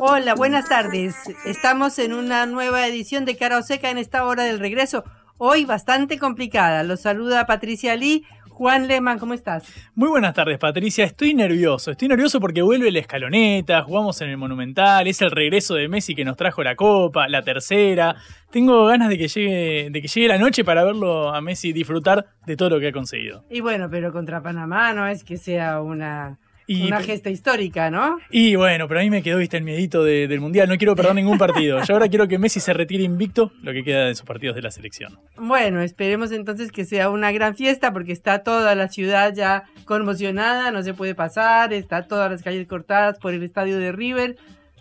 Hola, buenas tardes. Estamos en una nueva edición de Cara Seca en esta hora del regreso. Hoy bastante complicada. Los saluda Patricia Lee. Juan Lehmann, ¿cómo estás? Muy buenas tardes, Patricia. Estoy nervioso. Estoy nervioso porque vuelve la escaloneta, jugamos en el Monumental, es el regreso de Messi que nos trajo la Copa, la tercera. Tengo ganas de que llegue, de que llegue la noche para verlo a Messi disfrutar de todo lo que ha conseguido. Y bueno, pero contra Panamá no es que sea una una gesta histórica, ¿no? Y bueno, pero a mí me quedó, viste, el miedito del Mundial. No quiero perder ningún partido. Yo ahora quiero que Messi se retire invicto lo que queda de sus partidos de la selección. Bueno, esperemos entonces que sea una gran fiesta porque está toda la ciudad ya conmocionada, no se puede pasar, está todas las calles cortadas por el estadio de River.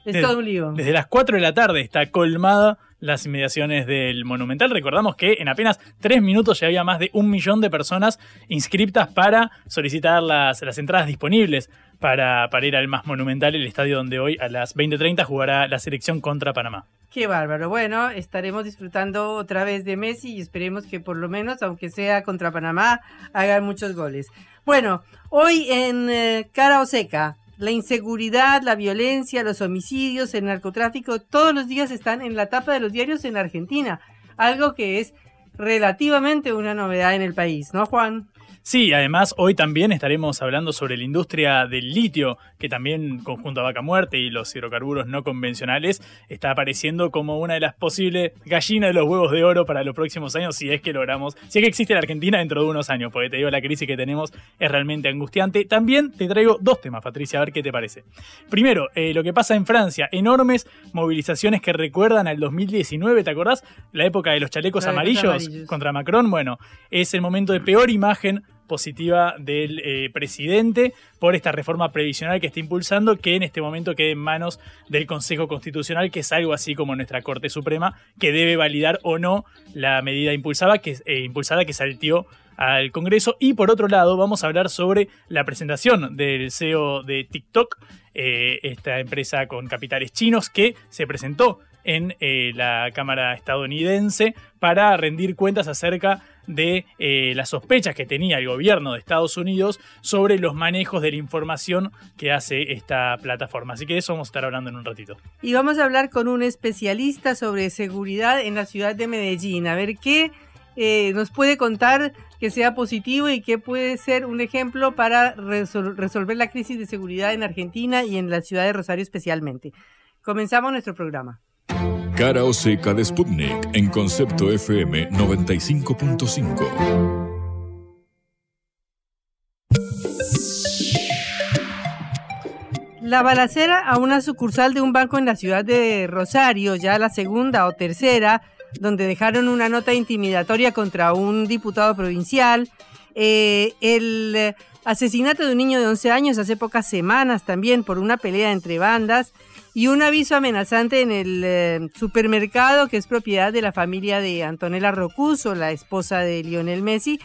Es todo un lío. Desde las 4 de la tarde está colmada las inmediaciones del Monumental. Recordamos que en apenas tres minutos ya había más de un millón de personas inscriptas para solicitar las, las entradas disponibles para, para ir al más monumental, el estadio donde hoy a las 20.30 jugará la selección contra Panamá. Qué bárbaro. Bueno, estaremos disfrutando otra vez de Messi y esperemos que por lo menos, aunque sea contra Panamá, hagan muchos goles. Bueno, hoy en eh, Cara o Seca, la inseguridad, la violencia, los homicidios, el narcotráfico, todos los días están en la tapa de los diarios en Argentina, algo que es relativamente una novedad en el país, ¿no, Juan? Sí, además hoy también estaremos hablando sobre la industria del litio, que también conjunto a Vaca Muerte y los hidrocarburos no convencionales está apareciendo como una de las posibles gallinas de los huevos de oro para los próximos años, si es que logramos, si es que existe la Argentina dentro de unos años, porque te digo, la crisis que tenemos es realmente angustiante. También te traigo dos temas, Patricia, a ver qué te parece. Primero, eh, lo que pasa en Francia, enormes movilizaciones que recuerdan al 2019, ¿te acordás? La época de los chalecos amarillos contra Macron, bueno, es el momento de peor imagen positiva del eh, presidente por esta reforma previsional que está impulsando, que en este momento quede en manos del Consejo Constitucional, que es algo así como nuestra Corte Suprema, que debe validar o no la medida impulsada que, eh, impulsada que saltió al Congreso. Y por otro lado, vamos a hablar sobre la presentación del CEO de TikTok, eh, esta empresa con capitales chinos que se presentó en la Cámara estadounidense para rendir cuentas acerca de eh, las sospechas que tenía el gobierno de Estados Unidos sobre los manejos de la información que hace esta plataforma. Así que de eso vamos a estar hablando en un ratito. Y vamos a hablar con un especialista sobre seguridad en la ciudad de Medellín, a ver qué eh, nos puede contar que sea positivo y que puede ser un ejemplo para resolver la crisis de seguridad en Argentina y en la ciudad de Rosario especialmente. Comenzamos nuestro programa. Cara o seca de Sputnik en concepto FM 95.5. La balacera a una sucursal de un banco en la ciudad de Rosario, ya la segunda o tercera, donde dejaron una nota intimidatoria contra un diputado provincial. Eh, el asesinato de un niño de 11 años hace pocas semanas también por una pelea entre bandas y un aviso amenazante en el eh, supermercado que es propiedad de la familia de Antonella Rocuso, la esposa de Lionel Messi,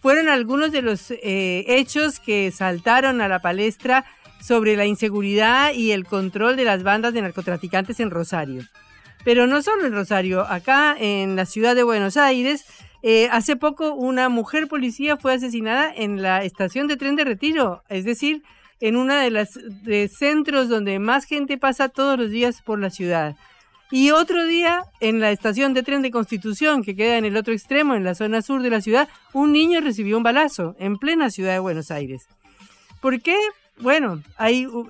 fueron algunos de los eh, hechos que saltaron a la palestra sobre la inseguridad y el control de las bandas de narcotraficantes en Rosario. Pero no solo en Rosario, acá en la ciudad de Buenos Aires, eh, hace poco una mujer policía fue asesinada en la estación de tren de retiro, es decir, en uno de los centros donde más gente pasa todos los días por la ciudad. Y otro día, en la estación de tren de Constitución, que queda en el otro extremo, en la zona sur de la ciudad, un niño recibió un balazo en plena ciudad de Buenos Aires. ¿Por qué? Bueno,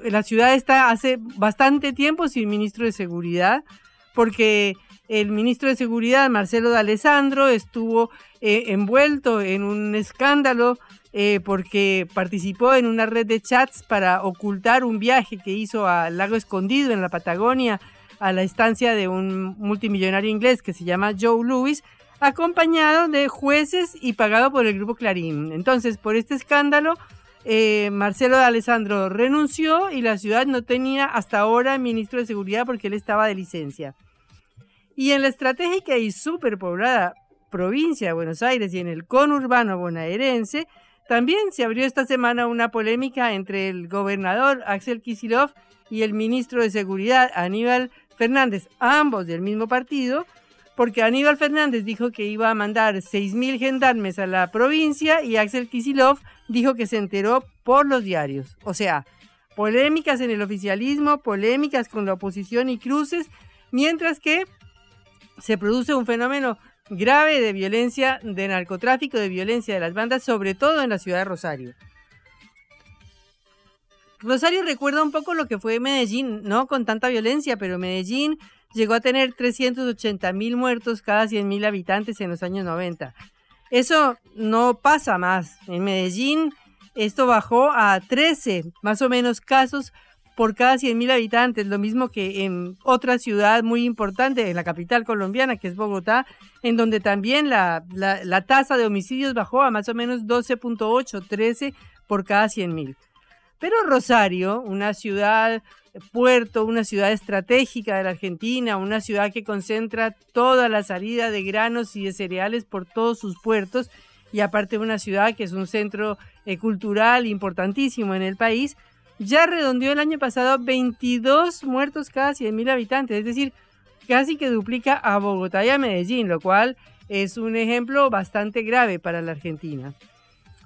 la ciudad está hace bastante tiempo sin ministro de seguridad, porque el ministro de seguridad, Marcelo de Alessandro, estuvo eh, envuelto en un escándalo eh, porque participó en una red de chats para ocultar un viaje que hizo al lago escondido en la Patagonia a la estancia de un multimillonario inglés que se llama Joe Lewis, acompañado de jueces y pagado por el grupo Clarín. Entonces, por este escándalo, eh, Marcelo de Alessandro renunció y la ciudad no tenía hasta ahora ministro de seguridad porque él estaba de licencia. Y en la estratégica y superpoblada provincia de Buenos Aires y en el conurbano bonaerense, también se abrió esta semana una polémica entre el gobernador Axel Kisilov y el ministro de Seguridad Aníbal Fernández, ambos del mismo partido, porque Aníbal Fernández dijo que iba a mandar 6.000 gendarmes a la provincia y Axel Kisilov dijo que se enteró por los diarios. O sea, polémicas en el oficialismo, polémicas con la oposición y cruces, mientras que se produce un fenómeno grave de violencia, de narcotráfico, de violencia de las bandas, sobre todo en la ciudad de Rosario. Rosario recuerda un poco lo que fue Medellín, no con tanta violencia, pero Medellín llegó a tener 380 mil muertos cada 100 mil habitantes en los años 90. Eso no pasa más. En Medellín esto bajó a 13 más o menos casos por cada 100.000 habitantes, lo mismo que en otra ciudad muy importante, en la capital colombiana, que es Bogotá, en donde también la, tasa de homicidios bajó a más o menos 12.8, 13 por cada 100.000. Pero Rosario, una ciudad puerto, una ciudad estratégica de la Argentina, una ciudad que concentra toda la salida de granos y de cereales por todos sus puertos, y aparte una ciudad que es un centro eh, cultural importantísimo en el país, ya redondeó el año pasado 22 muertos cada 100.000 habitantes, es decir, casi que duplica a Bogotá y a Medellín, lo cual es un ejemplo bastante grave para la Argentina.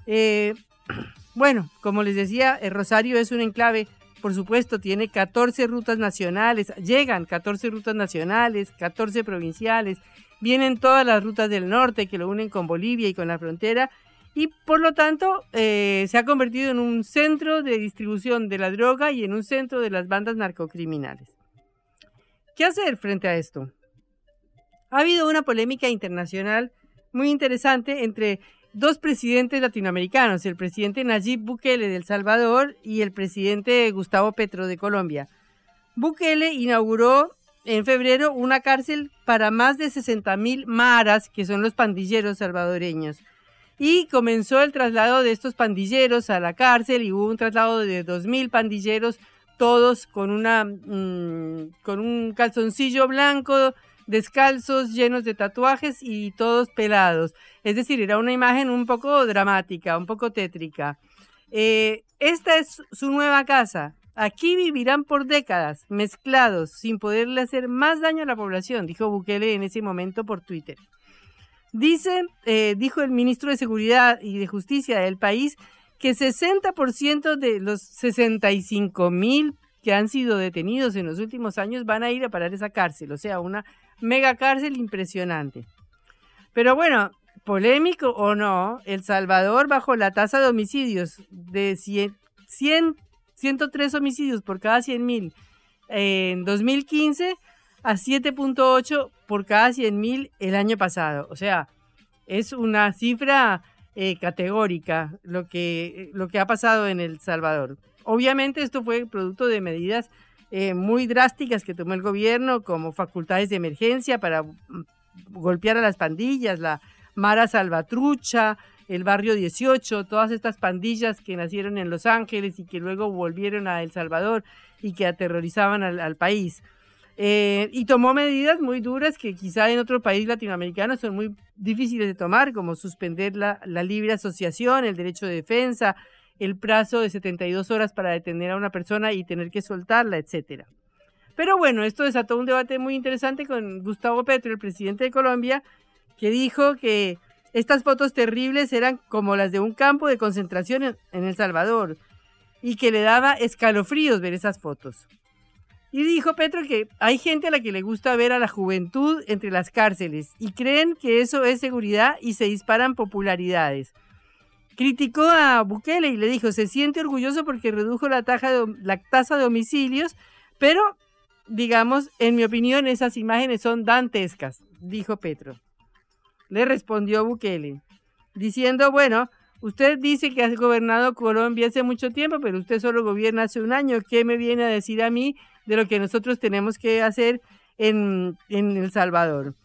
Eh, bueno, como les decía, el Rosario es un enclave, por supuesto, tiene 14 rutas nacionales, llegan 14 rutas nacionales, 14 provinciales, vienen todas las rutas del norte que lo unen con Bolivia y con la frontera, y por lo tanto eh, se ha convertido en un centro de distribución de la droga y en un centro de las bandas narcocriminales. ¿Qué hacer frente a esto? Ha habido una polémica internacional muy interesante entre dos presidentes latinoamericanos, el presidente Nayib Bukele de Salvador y el presidente Gustavo Petro de Colombia. Bukele inauguró en febrero una cárcel para más de 60.000 maras, que son los pandilleros salvadoreños y comenzó el traslado de estos pandilleros a la cárcel y hubo un traslado de 2.000 pandilleros, todos con, una, mm, con un calzoncillo blanco, descalzos, llenos de tatuajes y todos pelados. Es decir, era una imagen un poco dramática, un poco tétrica. Eh, esta es su nueva casa. Aquí vivirán por décadas, mezclados, sin poderle hacer más daño a la población, dijo Bukele en ese momento por Twitter. Dice, eh, dijo el ministro de Seguridad y de Justicia del país, que 60% de los 65 mil que han sido detenidos en los últimos años van a ir a parar esa cárcel, o sea, una mega cárcel impresionante. Pero bueno, polémico o no, El Salvador bajó la tasa de homicidios de 100, 103 homicidios por cada 100 mil en 2015 a 7.8 por cada 100.000 el año pasado. O sea, es una cifra eh, categórica lo que, lo que ha pasado en El Salvador. Obviamente esto fue producto de medidas eh, muy drásticas que tomó el gobierno, como facultades de emergencia para mm, golpear a las pandillas, la Mara Salvatrucha, el Barrio 18, todas estas pandillas que nacieron en Los Ángeles y que luego volvieron a El Salvador y que aterrorizaban al país. Eh, y tomó medidas muy duras que quizá en otro país latinoamericano son muy difíciles de tomar, como suspender la, libre asociación, el derecho de defensa, el plazo de 72 horas para detener a una persona y tener que soltarla, etcétera. Pero bueno, esto desató un debate muy interesante con Gustavo Petro, el presidente de Colombia, que dijo que estas fotos terribles eran como las de un campo de concentración en El Salvador y que le daba escalofríos ver esas fotos. Y dijo Petro que hay gente a la que le gusta ver a la juventud entre las cárceles y creen que eso es seguridad y se disparan popularidades. Criticó a Bukele y le dijo, se siente orgulloso porque redujo la, tasa de homicidios, pero, digamos, en mi opinión, esas imágenes son dantescas, dijo Petro. Le respondió Bukele, diciendo, bueno, usted dice que ha gobernado Colombia hace mucho tiempo, pero usted solo gobierna hace un año, ¿qué me viene a decir a mí de lo que nosotros tenemos que hacer en, El Salvador.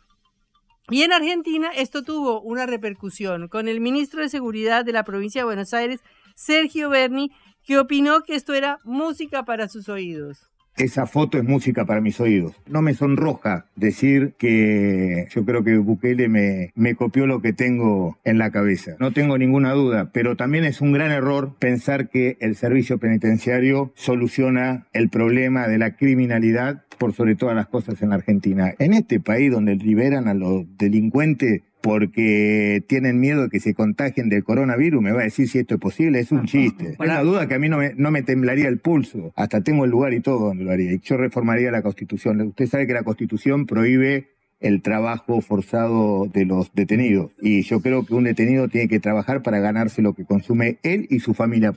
Y en Argentina esto tuvo una repercusión con el ministro de Seguridad de la provincia de Buenos Aires, Sergio Berni, que opinó que esto era música para sus oídos. Esa foto es música para mis oídos. No me sonroja decir que yo creo que Bukele me, copió lo que tengo en la cabeza. No tengo ninguna duda, pero también es un gran error pensar que el servicio penitenciario soluciona el problema de la criminalidad por sobre todas las cosas en la Argentina. En este país donde liberan a los delincuentes porque tienen miedo de que se contagien del coronavirus, me va a decir si esto es posible, es un chiste. Es una duda que a mí no me, no me temblaría el pulso, hasta tengo el lugar y todo donde lo haría. Y yo reformaría la Constitución. Usted sabe que la Constitución prohíbe el trabajo forzado de los detenidos. Y yo creo que un detenido tiene que trabajar para ganarse lo que consume él y su familia.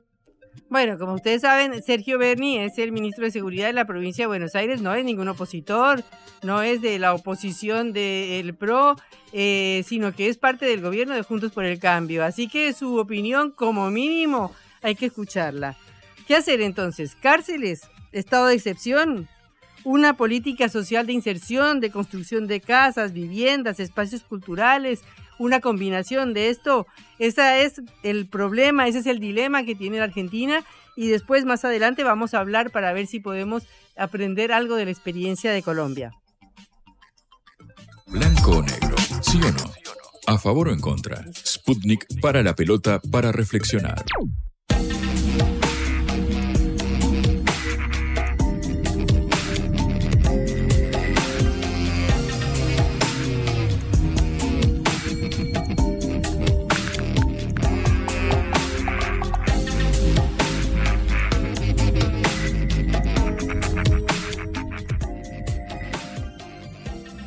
Bueno, como ustedes saben, Sergio Berni es el ministro de Seguridad de la provincia de Buenos Aires, no es ningún opositor, no es de la oposición del PRO, eh, sino que es parte del gobierno de Juntos por el Cambio. Así que su opinión, como mínimo, hay que escucharla. ¿Qué hacer entonces? ¿Cárceles? ¿Estado de excepción? ¿Una política social de inserción, de construcción de casas, viviendas, espacios culturales, una combinación de esto. Ese es el problema, ese es el dilema que tiene la Argentina y después más adelante vamos a hablar para ver si podemos aprender algo de la experiencia de Colombia. Blanco o negro, sí o no. A favor o en contra. Sputnik para la pelota para reflexionar.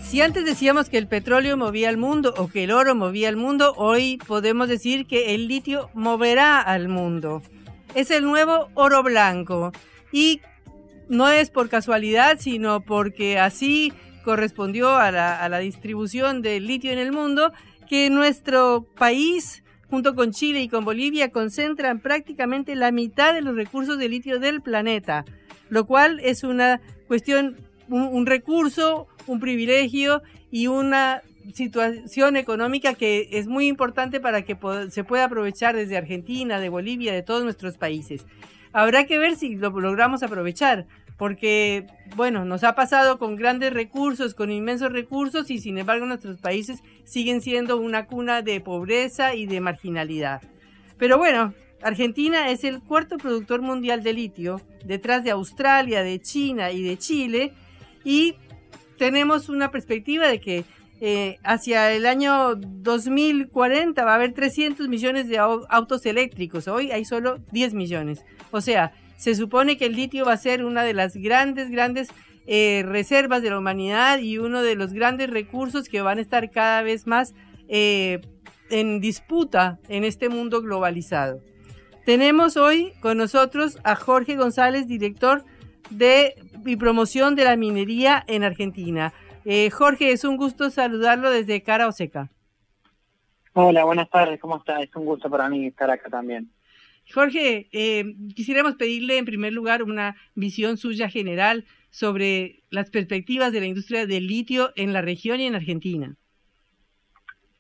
Si antes decíamos que el petróleo movía al mundo o que el oro movía al mundo, hoy podemos decir que el litio moverá al mundo. Es el nuevo oro blanco y no es por casualidad, sino porque así correspondió a la, distribución del litio en el mundo, que nuestro país, junto con Chile y con Bolivia, concentran prácticamente la mitad de los recursos de litio del planeta, lo cual es una cuestión, un recurso un privilegio y una situación económica que es muy importante para que se pueda aprovechar desde Argentina, de Bolivia, de todos nuestros países. Habrá que ver si lo logramos aprovechar, porque, bueno, nos ha pasado con grandes recursos, con inmensos recursos, y sin embargo nuestros países siguen siendo una cuna de pobreza y de marginalidad. Pero bueno, Argentina es el cuarto productor mundial de litio, detrás de Australia, de China y de Chile, y tenemos una perspectiva de que eh, hacia el año 2040 va a haber 300 millones de autos eléctricos. Hoy hay solo 10 millones. O sea, se supone que el litio va a ser una de las grandes, grandes eh, reservas de la humanidad y uno de los grandes recursos que van a estar cada vez más eh, en disputa en este mundo globalizado. Tenemos hoy con nosotros a Jorge González, director de y promoción de la minería en Argentina. Eh, Jorge, es un gusto saludarlo desde Cara Oseca. Hola, buenas tardes, ¿cómo está? Es un gusto para mí estar acá también. Jorge, eh, quisiéramos pedirle en primer lugar una visión suya general sobre las perspectivas de la industria del litio en la región y en Argentina.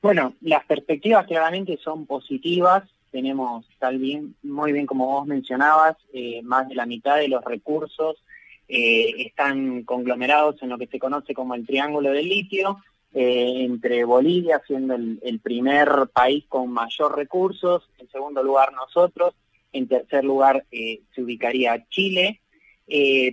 Bueno, las perspectivas claramente son positivas. Tenemos, tal bien, muy bien como vos mencionabas, eh, más de la mitad de los recursos eh, están conglomerados en lo que se conoce como el Triángulo del Litio, eh, entre Bolivia siendo el, primer país con mayor recursos, en segundo lugar nosotros, en tercer lugar eh, se ubicaría Chile,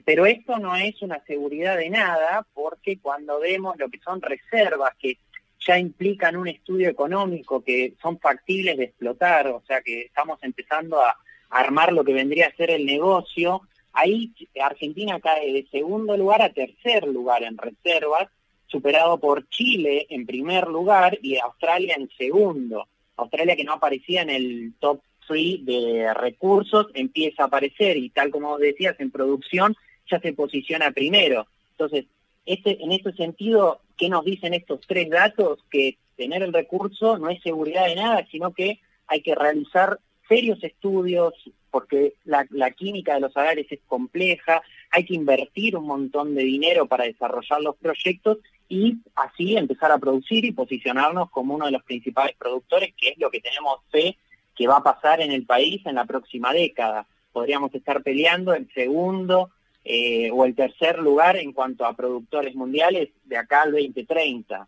pero esto no es una seguridad de nada porque cuando vemos lo que son reservas que ya implican un estudio económico que son factibles de explotar, o sea que estamos empezando a armar lo que vendría a ser el negocio, Ahí Argentina cae de segundo lugar a tercer lugar en reservas, superado por Chile en primer lugar y Australia en segundo. Australia que no aparecía en el top 3 de recursos empieza a aparecer y tal como decías en producción ya se posiciona primero. Entonces, este, en este sentido, ¿qué nos dicen estos tres datos? Que tener el recurso no es seguridad de nada, sino que hay que realizar serios estudios, porque la, química de los salares es compleja, hay que invertir un montón de dinero para desarrollar los proyectos y así empezar a producir y posicionarnos como uno de los principales productores, que es lo que tenemos fe que va a pasar en el país en la próxima década. Podríamos estar peleando el segundo eh, o el tercer lugar en cuanto a productores mundiales de acá al 2030.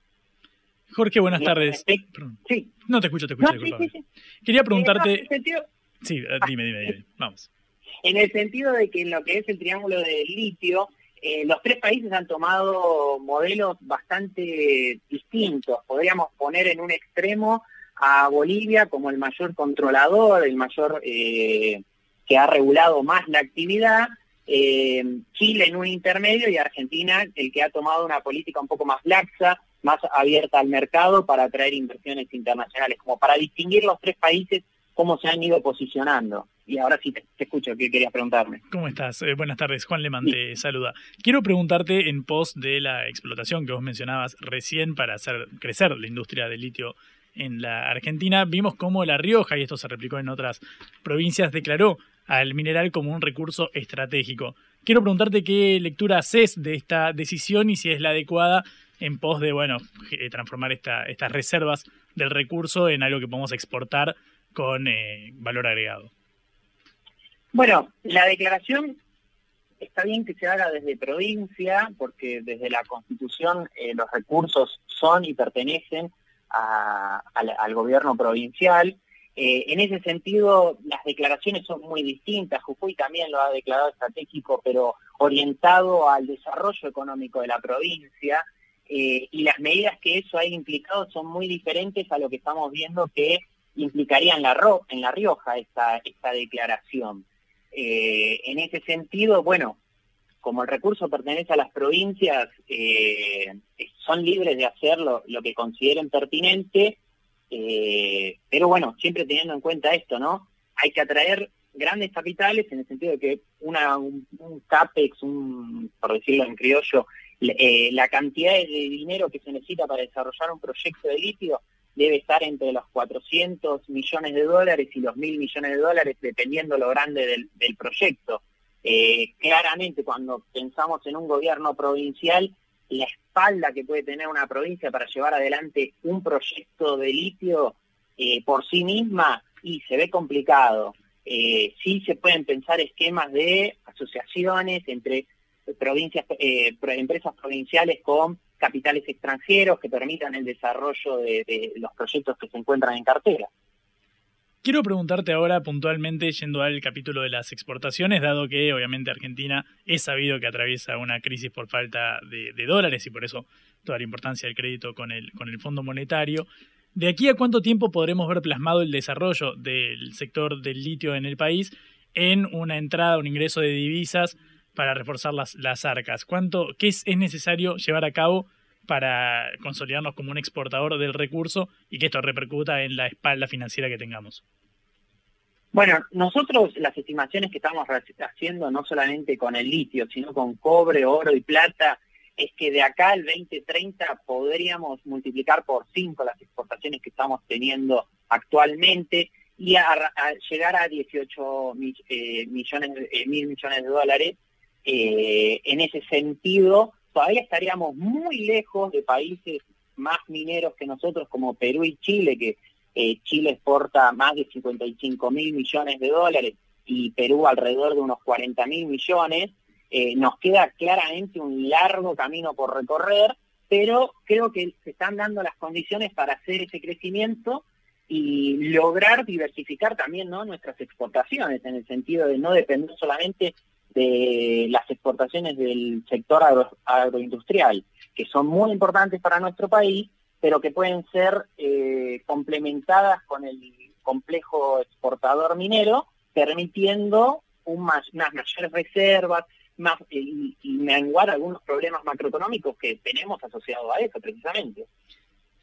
Jorge, buenas tardes. Sí. No te escucho, te escucho. Quería preguntarte... Sí, eh, dime, dime, dime. Vamos. En el sentido de que en lo que es el triángulo del litio, eh, los tres países han tomado modelos bastante distintos. Podríamos poner en un extremo a Bolivia como el mayor controlador, el mayor eh, que ha regulado más la actividad, eh, Chile en un intermedio y Argentina el que ha tomado una política un poco más laxa, más abierta al mercado para atraer inversiones internacionales, como para distinguir los tres países cómo se han ido posicionando. Y ahora sí te, escucho, ¿qué querías preguntarme? ¿Cómo estás? Eh, buenas tardes, Juan Le te saluda. Quiero preguntarte en pos de la explotación que vos mencionabas recién para hacer crecer la industria del litio en la Argentina, vimos cómo La Rioja, y esto se replicó en otras provincias, declaró al mineral como un recurso estratégico. Quiero preguntarte qué lectura haces de esta decisión y si es la adecuada en pos de, bueno, eh, transformar esta, estas reservas del recurso en algo que podemos exportar con eh, valor agregado. Bueno, la declaración está bien que se haga desde provincia, porque desde la Constitución eh, los recursos son y pertenecen al, gobierno provincial. En ese sentido, las declaraciones son muy distintas. Jujuy también lo ha declarado estratégico, pero orientado al desarrollo económico de la provincia. Eh, y las medidas que eso ha implicado son muy diferentes a lo que estamos viendo que implicaría en La, en la Rioja esta, esta declaración. Eh, en ese sentido, bueno, como el recurso pertenece a las provincias, eh, son libres de hacer lo, que consideren pertinente, eh, pero bueno, siempre teniendo en cuenta esto, ¿no? Hay que atraer grandes capitales en el sentido de que una, un, CAPEX, un, por decirlo en criollo, eh, la cantidad de dinero que se necesita para desarrollar un proyecto de litio debe estar entre los 400 millones de dólares y los mil millones de dólares, dependiendo lo grande del proyecto. Eh, claramente cuando pensamos en un gobierno provincial, la espalda que puede tener una provincia para llevar adelante un proyecto de litio eh, por sí misma y se ve complicado. Eh, sí se pueden pensar esquemas de asociaciones entre provincias, empresas provinciales con capitales extranjeros que permitan el desarrollo de los proyectos que se encuentran en cartera. Quiero preguntarte ahora puntualmente, yendo al capítulo de las exportaciones, dado que obviamente Argentina es sabido que atraviesa una crisis por falta de, dólares y por eso toda la importancia del crédito con el, con el Fondo Monetario. ¿De aquí a cuánto tiempo podremos ver plasmado el desarrollo del sector del litio en el país en una entrada, un ingreso de divisas para reforzar las, las arcas? ¿Cuánto, ¿Qué es, es necesario llevar a cabo para consolidarnos como un exportador del recurso y que esto repercuta en la espalda financiera que tengamos? Bueno, nosotros las estimaciones que estamos haciendo no solamente con el litio, sino con cobre, oro y plata, es que de acá al 2030 podríamos multiplicar por 5 las exportaciones que estamos teniendo actualmente y a, llegar a 18 eh, millones, eh, mil millones de dólares. Eh, en ese sentido, todavía estaríamos muy lejos de países más mineros que nosotros como Perú y Chile, que eh, Chile exporta más de 55 mil millones de dólares y Perú alrededor de unos 40 mil millones. Eh, nos queda claramente un largo camino por recorrer, pero creo que se están dando las condiciones para hacer ese crecimiento y lograr diversificar también ¿no? nuestras exportaciones, en el sentido de no depender solamente de las exportaciones del sector agroindustrial, que son muy importantes para nuestro país, pero que pueden ser eh, complementadas con el complejo exportador minero, permitiendo unas mayores reservas más, y, menguar algunos problemas macroeconómicos que tenemos asociados a eso precisamente.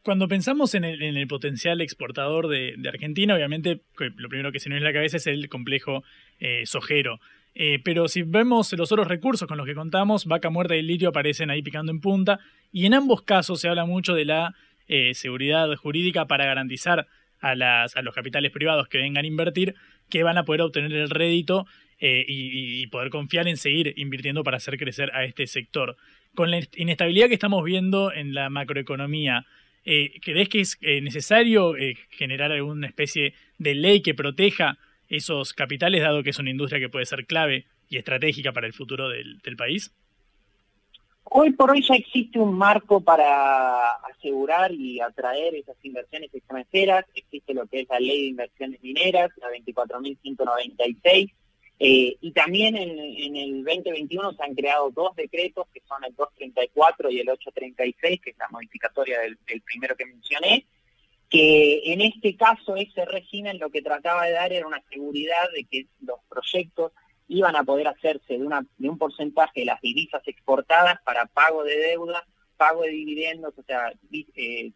Cuando pensamos en el, potencial exportador de, Argentina, obviamente lo primero que se nos viene a la cabeza es el complejo eh, sojero. Eh, pero si vemos los otros recursos con los que contamos, vaca muerta y litio aparecen ahí picando en punta. Y en ambos casos se habla mucho de la eh, seguridad jurídica para garantizar a, los capitales privados que vengan a invertir que van a poder obtener el rédito eh, y, poder confiar en seguir invirtiendo para hacer crecer a este sector. Con la inestabilidad que estamos viendo en la macroeconomía, ¿Crees que es necesario generar alguna especie de ley que proteja esos capitales, dado que es una industria que puede ser clave y estratégica para el futuro del, país? Hoy por hoy ya existe un marco para asegurar y atraer esas inversiones extranjeras. Existe lo que es la ley de inversiones mineras, la 24.196, eh, y también en, el 2021 se han creado dos decretos, que son el 234 y el 836, que es la modificatoria del, primero que mencioné, que en este caso ese régimen lo que trataba de dar era una seguridad de que los proyectos iban a poder hacerse de, una, de un porcentaje de las divisas exportadas para pago de deuda, pago de dividendos, o sea, eh,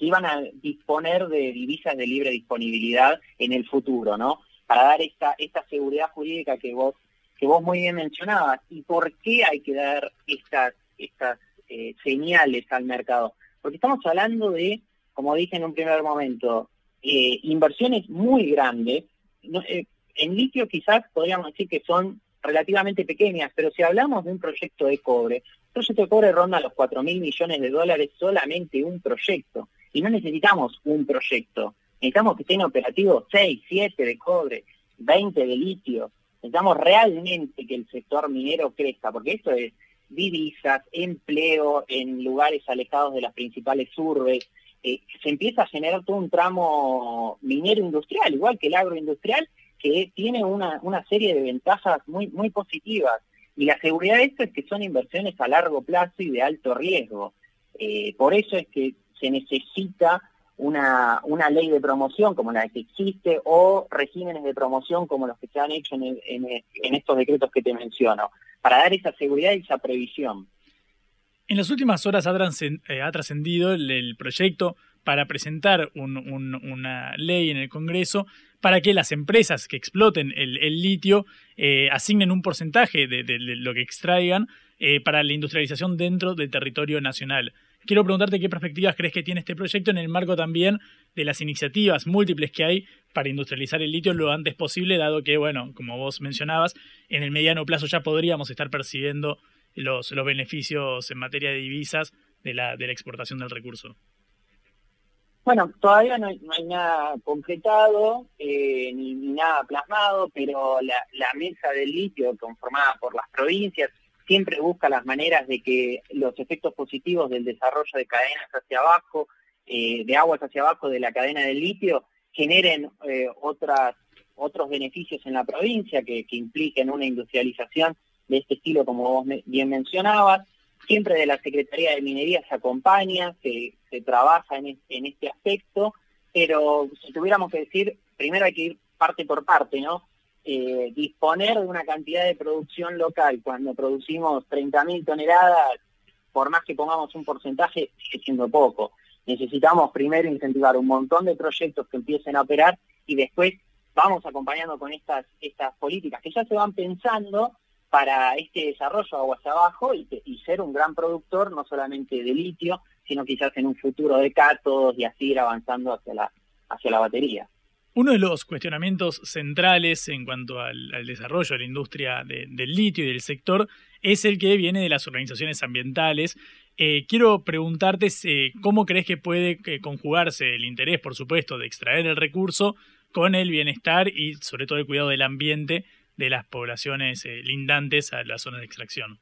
iban a disponer de divisas de libre disponibilidad en el futuro, ¿no? para dar esta, esta seguridad jurídica que vos, que vos muy bien mencionabas. ¿Y por qué hay que dar estas, estas eh, señales al mercado? Porque estamos hablando de, como dije en un primer momento, eh, inversiones muy grandes. Eh, en litio quizás podríamos decir que son relativamente pequeñas, pero si hablamos de un proyecto de cobre, un proyecto de cobre ronda los 4 mil millones de dólares solamente un proyecto. Y no necesitamos un proyecto. Necesitamos que estén operativos 6, 7 de cobre, 20 de litio. Necesitamos realmente que el sector minero crezca, porque esto es divisas, empleo en lugares alejados de las principales urbes. Eh, se empieza a generar todo un tramo minero industrial, igual que el agroindustrial, que tiene una, una serie de ventajas muy, muy positivas. Y la seguridad de esto es que son inversiones a largo plazo y de alto riesgo. Eh, por eso es que se necesita una, una ley de promoción como la que existe o regímenes de promoción como los que se han hecho en, en, estos decretos que te menciono, para dar esa seguridad y esa previsión. En las últimas horas ha, eh, trascendido el, proyecto para presentar una ley en el Congreso para que las empresas que exploten el, litio eh, asignen un porcentaje de, lo que extraigan eh, para la industrialización dentro del territorio nacional. Quiero preguntarte qué perspectivas crees que tiene este proyecto en el marco también de las iniciativas múltiples que hay para industrializar el litio lo antes posible, dado que, bueno, como vos mencionabas, en el mediano plazo ya podríamos estar percibiendo los, los beneficios en materia de divisas de la, de la exportación del recurso. Bueno, todavía no hay, nada concretado eh, ni, nada plasmado, pero la, mesa del litio conformada por las provincias siempre busca las maneras de que los efectos positivos del desarrollo de cadenas hacia abajo, eh, de aguas hacia abajo de la cadena del litio, generen eh, otras, otros beneficios en la provincia que, impliquen una industrialización de este estilo, como vos bien mencionabas. Siempre de la Secretaría de Minería se acompaña, se, se trabaja en, en este aspecto, pero si tuviéramos que decir, primero hay que ir parte por parte, ¿no? Eh, disponer de una cantidad de producción local cuando producimos 30.000 toneladas, por más que pongamos un porcentaje, sigue siendo poco. Necesitamos primero incentivar un montón de proyectos que empiecen a operar y después vamos acompañando con estas, estas políticas que ya se van pensando para este desarrollo aguas abajo y, ser un gran productor no solamente de litio, sino quizás en un futuro de cátodos y así ir avanzando hacia la, hacia la batería. Uno de los cuestionamientos centrales en cuanto al, desarrollo de la industria del litio y del sector es el que viene de las organizaciones ambientales. Eh, quiero preguntarte eh, cómo crees que puede eh, conjugarse el interés, por supuesto, de extraer el recurso con el bienestar y sobre todo el cuidado del ambiente de las poblaciones lindantes a las zonas de extracción.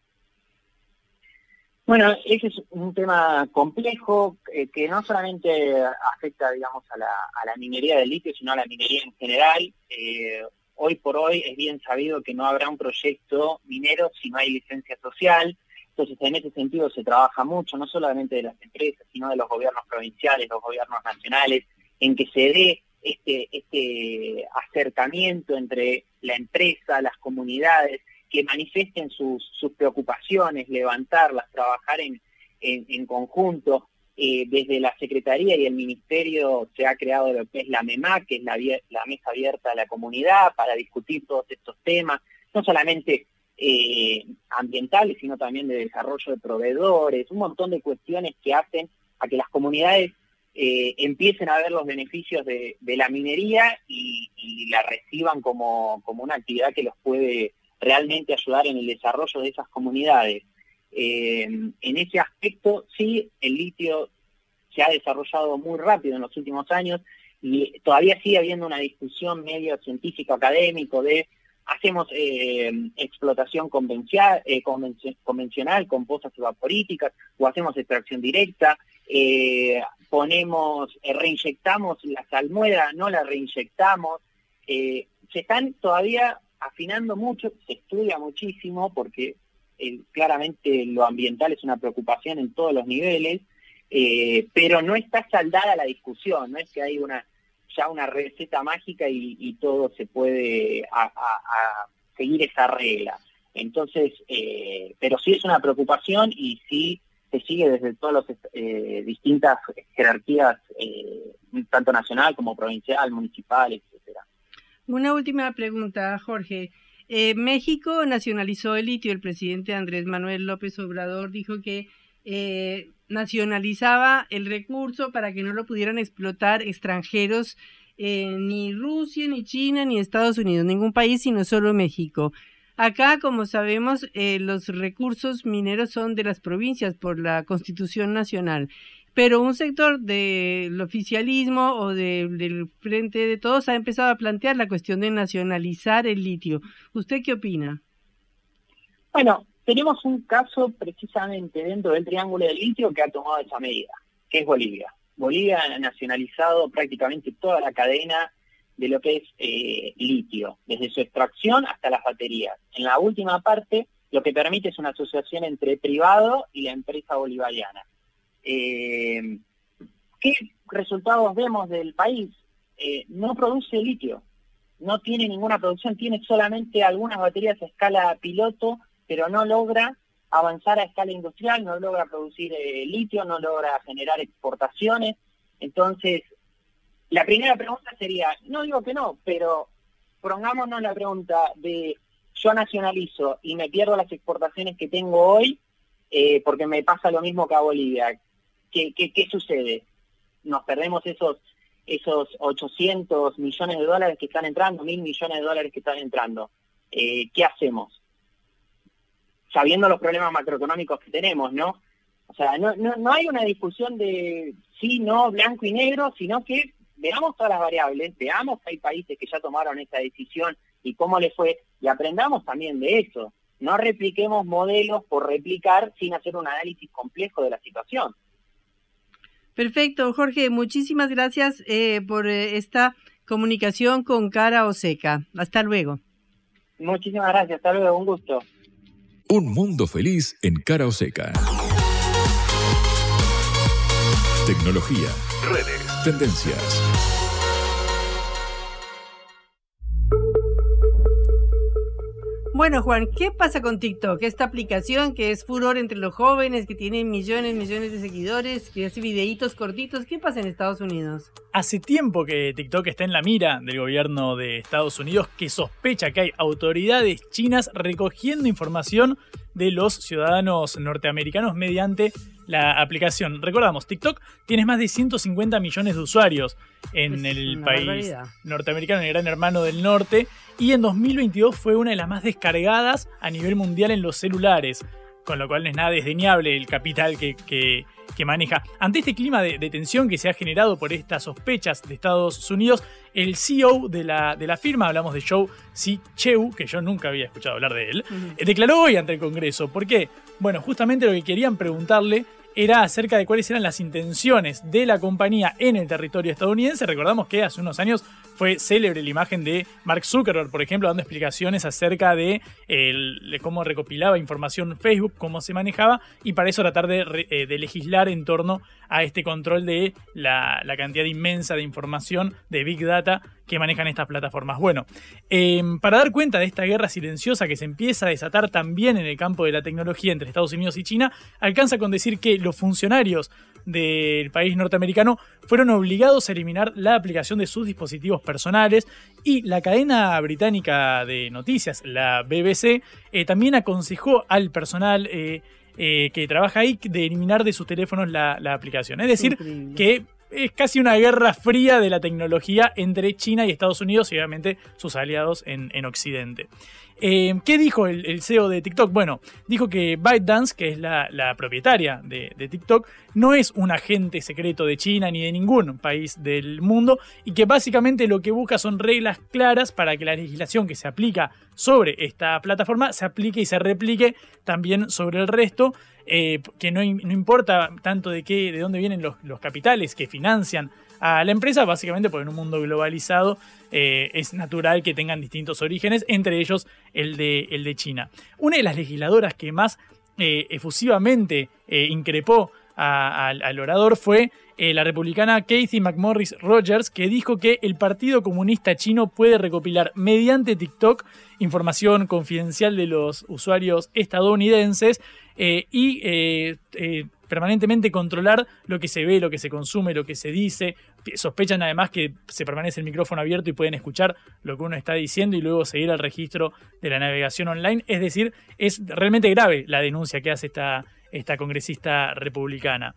Bueno, ese es un tema complejo eh, que no solamente afecta, digamos, a la, minería del litio, sino a la minería en general. Eh, hoy por hoy es bien sabido que no habrá un proyecto minero si no hay licencia social. Entonces, en ese sentido se trabaja mucho, no solamente de las empresas, sino de los gobiernos provinciales, los gobiernos nacionales, en que se dé este, este acercamiento entre la empresa, las comunidades, que manifiesten sus, sus preocupaciones, levantarlas, trabajar en, en, conjunto. Eh, desde la Secretaría y el Ministerio se ha creado lo que es la MEMA, que es la, la mesa abierta a la comunidad para discutir todos estos temas, no solamente eh, ambientales, sino también de desarrollo de proveedores, un montón de cuestiones que hacen a que las comunidades eh, empiecen a ver los beneficios de, de la minería y, la reciban como, como una actividad que los puede realmente ayudar en el desarrollo de esas comunidades. Eh, en ese aspecto, sí, el litio se ha desarrollado muy rápido en los últimos años y todavía sigue habiendo una discusión medio científico-académico de hacemos eh, explotación convencional, eh, convencional con pozas evaporíticas o hacemos extracción directa, eh, ponemos, reinyectamos la salmuera, no la reinyectamos. se están todavía afinando mucho, se estudia muchísimo porque claramente lo ambiental es una preocupación en todos los niveles, pero no está saldada la discusión, no es que hay una ya una receta mágica y, todo se puede seguir esa regla. Entonces, eh, pero sí es una preocupación y sí se sigue desde todas las eh, distintas jerarquías, eh, tanto nacional como provincial, municipal, etcétera. Una última pregunta, Jorge. México nacionalizó el litio. El presidente Andrés Manuel López Obrador dijo que nacionalizaba el recurso para que no lo pudieran explotar extranjeros, eh, ni Rusia, ni China, ni Estados Unidos, ningún país, sino solo México. Acá, como sabemos, eh, los recursos mineros son de las provincias por la Constitución Nacional, pero un sector del oficialismo o del Frente de Todos ha empezado a plantear la cuestión de nacionalizar el litio. ¿Usted qué opina? Bueno, tenemos un caso precisamente dentro del triángulo del litio que ha tomado esa medida, que es Bolivia. Bolivia ha nacionalizado prácticamente toda la cadena de lo que es eh, litio, desde su extracción hasta las baterías. En la última parte, lo que permite es una asociación entre privado y la empresa bolivariana. Eh, ¿Qué resultados vemos del país? Eh, no produce litio, no tiene ninguna producción, tiene solamente algunas baterías a escala piloto pero no logra avanzar a escala industrial, no logra producir litio, no logra generar exportaciones. Entonces, la primera pregunta sería, no digo que no, pero pongámonos la pregunta de yo nacionalizo y me pierdo las exportaciones que tengo hoy eh, porque me pasa lo mismo que a Bolivia. ¿Qué, qué, sucede? Nos perdemos esos, esos 800 millones de dólares que están entrando, mil millones de dólares que están entrando. Eh, ¿Qué hacemos? sabiendo los problemas macroeconómicos que tenemos, ¿no? O sea, no, no, no hay una discusión de sí, no, blanco y negro, sino que veamos todas las variables, veamos que hay países que ya tomaron esta decisión y cómo les fue, y aprendamos también de eso. No repliquemos modelos por replicar sin hacer un análisis complejo de la situación. Perfecto, Jorge, muchísimas gracias eh, por eh, esta comunicación con Cara Oseca. Hasta luego. Muchísimas gracias, hasta luego, un gusto. Un mundo feliz en cara o seca. Tecnología, redes, tendencias. Bueno, Juan, ¿qué pasa con TikTok? Esta aplicación que es furor entre los jóvenes, que tiene millones, millones de seguidores, que hace videitos cortitos. ¿Qué pasa en Estados Unidos? Hace tiempo que TikTok está en la mira del gobierno de Estados Unidos que sospecha que hay autoridades chinas recogiendo información de los ciudadanos norteamericanos mediante la aplicación. Recordamos, TikTok tiene más de 150 millones de usuarios en el país norteamericano, en el gran hermano del norte, y en 2022 fue una de las más descargadas a nivel mundial en los celulares, con lo cual no es nada desdeñable el capital que, que, maneja. Ante este clima de, tensión que se ha generado por estas sospechas de Estados Unidos, el CEO de la, de la firma, hablamos de Joe Cheu, que yo nunca había escuchado hablar de él, declaró hoy ante el Congreso. ¿Por qué? Bueno, justamente lo que querían preguntarle era acerca de cuáles eran las intenciones de la compañía en el territorio estadounidense. Recordamos que hace unos años fue célebre la imagen de Mark Zuckerberg, por ejemplo, dando explicaciones acerca de, cómo recopilaba información Facebook, cómo se manejaba, y para eso tratar de, eh, legislar en torno a este control de la, cantidad inmensa de información de Big Data que manejan estas plataformas. Bueno, em, para dar cuenta de esta guerra silenciosa que se empieza a desatar también en el campo de la tecnología entre Estados Unidos y China, alcanza con decir que los funcionarios del país norteamericano fueron obligados a eliminar la aplicación de sus dispositivos personales y la cadena británica de noticias, la BBC, eh, también aconsejó al personal eh, eh, que trabaja ahí de eliminar de sus teléfonos la, aplicación. Es decir, que es casi una guerra fría de la tecnología entre China y Estados Unidos y obviamente sus aliados en, Occidente. Eh, ¿Qué dijo el, CEO de TikTok? Bueno, dijo que ByteDance, que es la, propietaria de, TikTok, no es un agente secreto de China ni de ningún país del mundo y que básicamente lo que busca son reglas claras para que la legislación que se aplica sobre esta plataforma se aplique y se replique también sobre el resto. Eh, que no, importa tanto de qué, de dónde vienen los, los capitales que financian a la empresa, básicamente porque en un mundo globalizado eh, es natural que tengan distintos orígenes, entre ellos el de, el de China. Una de las legisladoras que más eh, efusivamente eh, al orador fue la republicana Kathy McMorris Rogers, que dijo que el Partido Comunista Chino puede recopilar mediante TikTok información confidencial de los usuarios estadounidenses y permanentemente controlar lo que se ve, lo que se consume, lo que se dice. Sospechan además que se permanece el micrófono abierto y pueden escuchar lo que uno está diciendo y luego seguir el registro de la navegación online. Es decir, es realmente grave la denuncia que hace esta, esta congresista republicana.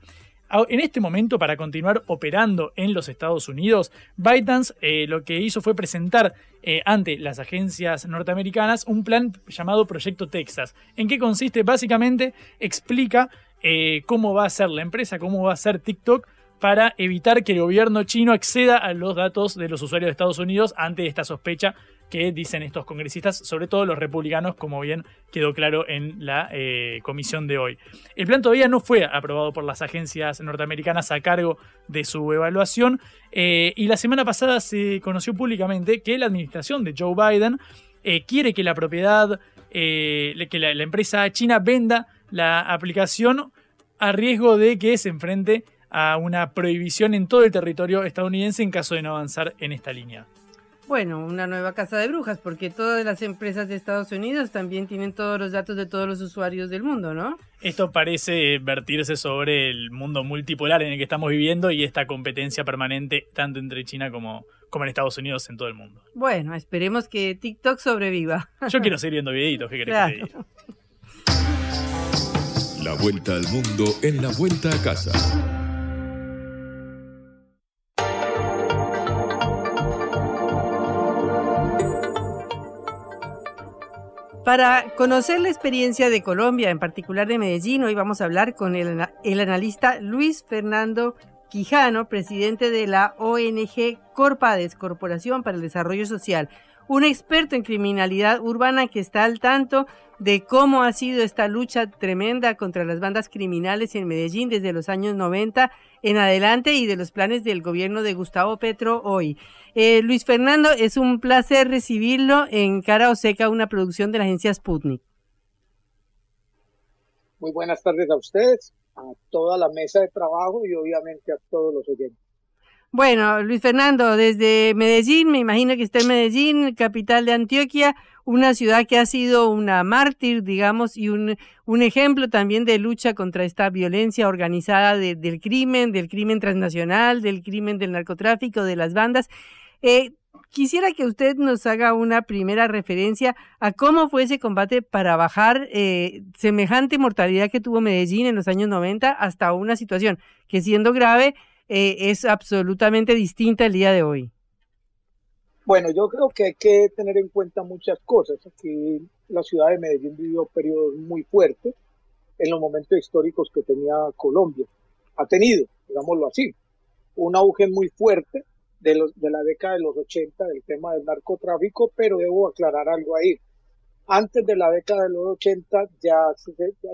En este momento, para continuar operando en los Estados Unidos, ByteDance eh, lo que hizo fue presentar eh, ante las agencias norteamericanas un plan llamado Proyecto Texas. ¿En qué consiste? Básicamente explica eh, cómo va a ser la empresa, cómo va a ser TikTok para evitar que el gobierno chino acceda a los datos de los usuarios de Estados Unidos ante esta sospecha que dicen estos congresistas, sobre todo los republicanos, como bien quedó claro en la eh, comisión de hoy. El plan todavía no fue aprobado por las agencias norteamericanas a cargo de su evaluación eh, y la semana pasada se conoció públicamente que la administración de Joe Biden quiere que la propiedad, que la empresa china venda la aplicación a riesgo de que se enfrente a una prohibición en todo el territorio estadounidense en caso de no avanzar en esta línea. Bueno, una nueva casa de brujas, porque todas las empresas de Estados Unidos también tienen todos los datos de todos los usuarios del mundo, ¿no? Esto parece vertirse sobre el mundo multipolar en el que estamos viviendo y esta competencia permanente tanto entre China como, como en Estados Unidos en todo el mundo. Bueno, esperemos que TikTok sobreviva. Yo quiero seguir viendo videitos, ¿qué querés que te diga? La vuelta al mundo en la vuelta a casa. Para conocer la experiencia de Colombia, en particular de Medellín, hoy vamos a hablar con el, analista Luis Fernando Quijano, presidente de la ONG Corpades, Corporación para el Desarrollo Social, un experto en criminalidad urbana que está al tanto de cómo ha sido esta lucha tremenda contra las bandas criminales en Medellín desde los años 90 en adelante y de los planes del gobierno de Gustavo Petro hoy. Eh, Luis Fernando, es un placer recibirlo en Cara o Seca, una producción de la agencia Sputnik. Muy buenas tardes a ustedes, a toda la mesa de trabajo y obviamente a todos los oyentes. Bueno, Luis Fernando, desde Medellín, me imagino que está en Medellín, capital de Antioquia, una ciudad que ha sido una mártir, digamos, y un, un ejemplo también de lucha contra esta violencia organizada del crimen, del crimen transnacional, del crimen del narcotráfico, de las bandas. Eh, quisiera que usted nos haga una primera referencia a cómo fue ese combate para bajar eh, semejante mortalidad que tuvo Medellín en los años 90 hasta una situación que siendo grave eh, es absolutamente distinta el día de hoy? Bueno, yo creo que hay que tener en cuenta muchas cosas. Aquí la ciudad de Medellín vivió periodos muy fuertes en los momentos históricos que tenía Colombia. Ha tenido, digámoslo así, un auge muy fuerte de, los, de la década de los 80 del tema del narcotráfico, pero debo aclarar algo ahí. Antes de la década de los 80 ya,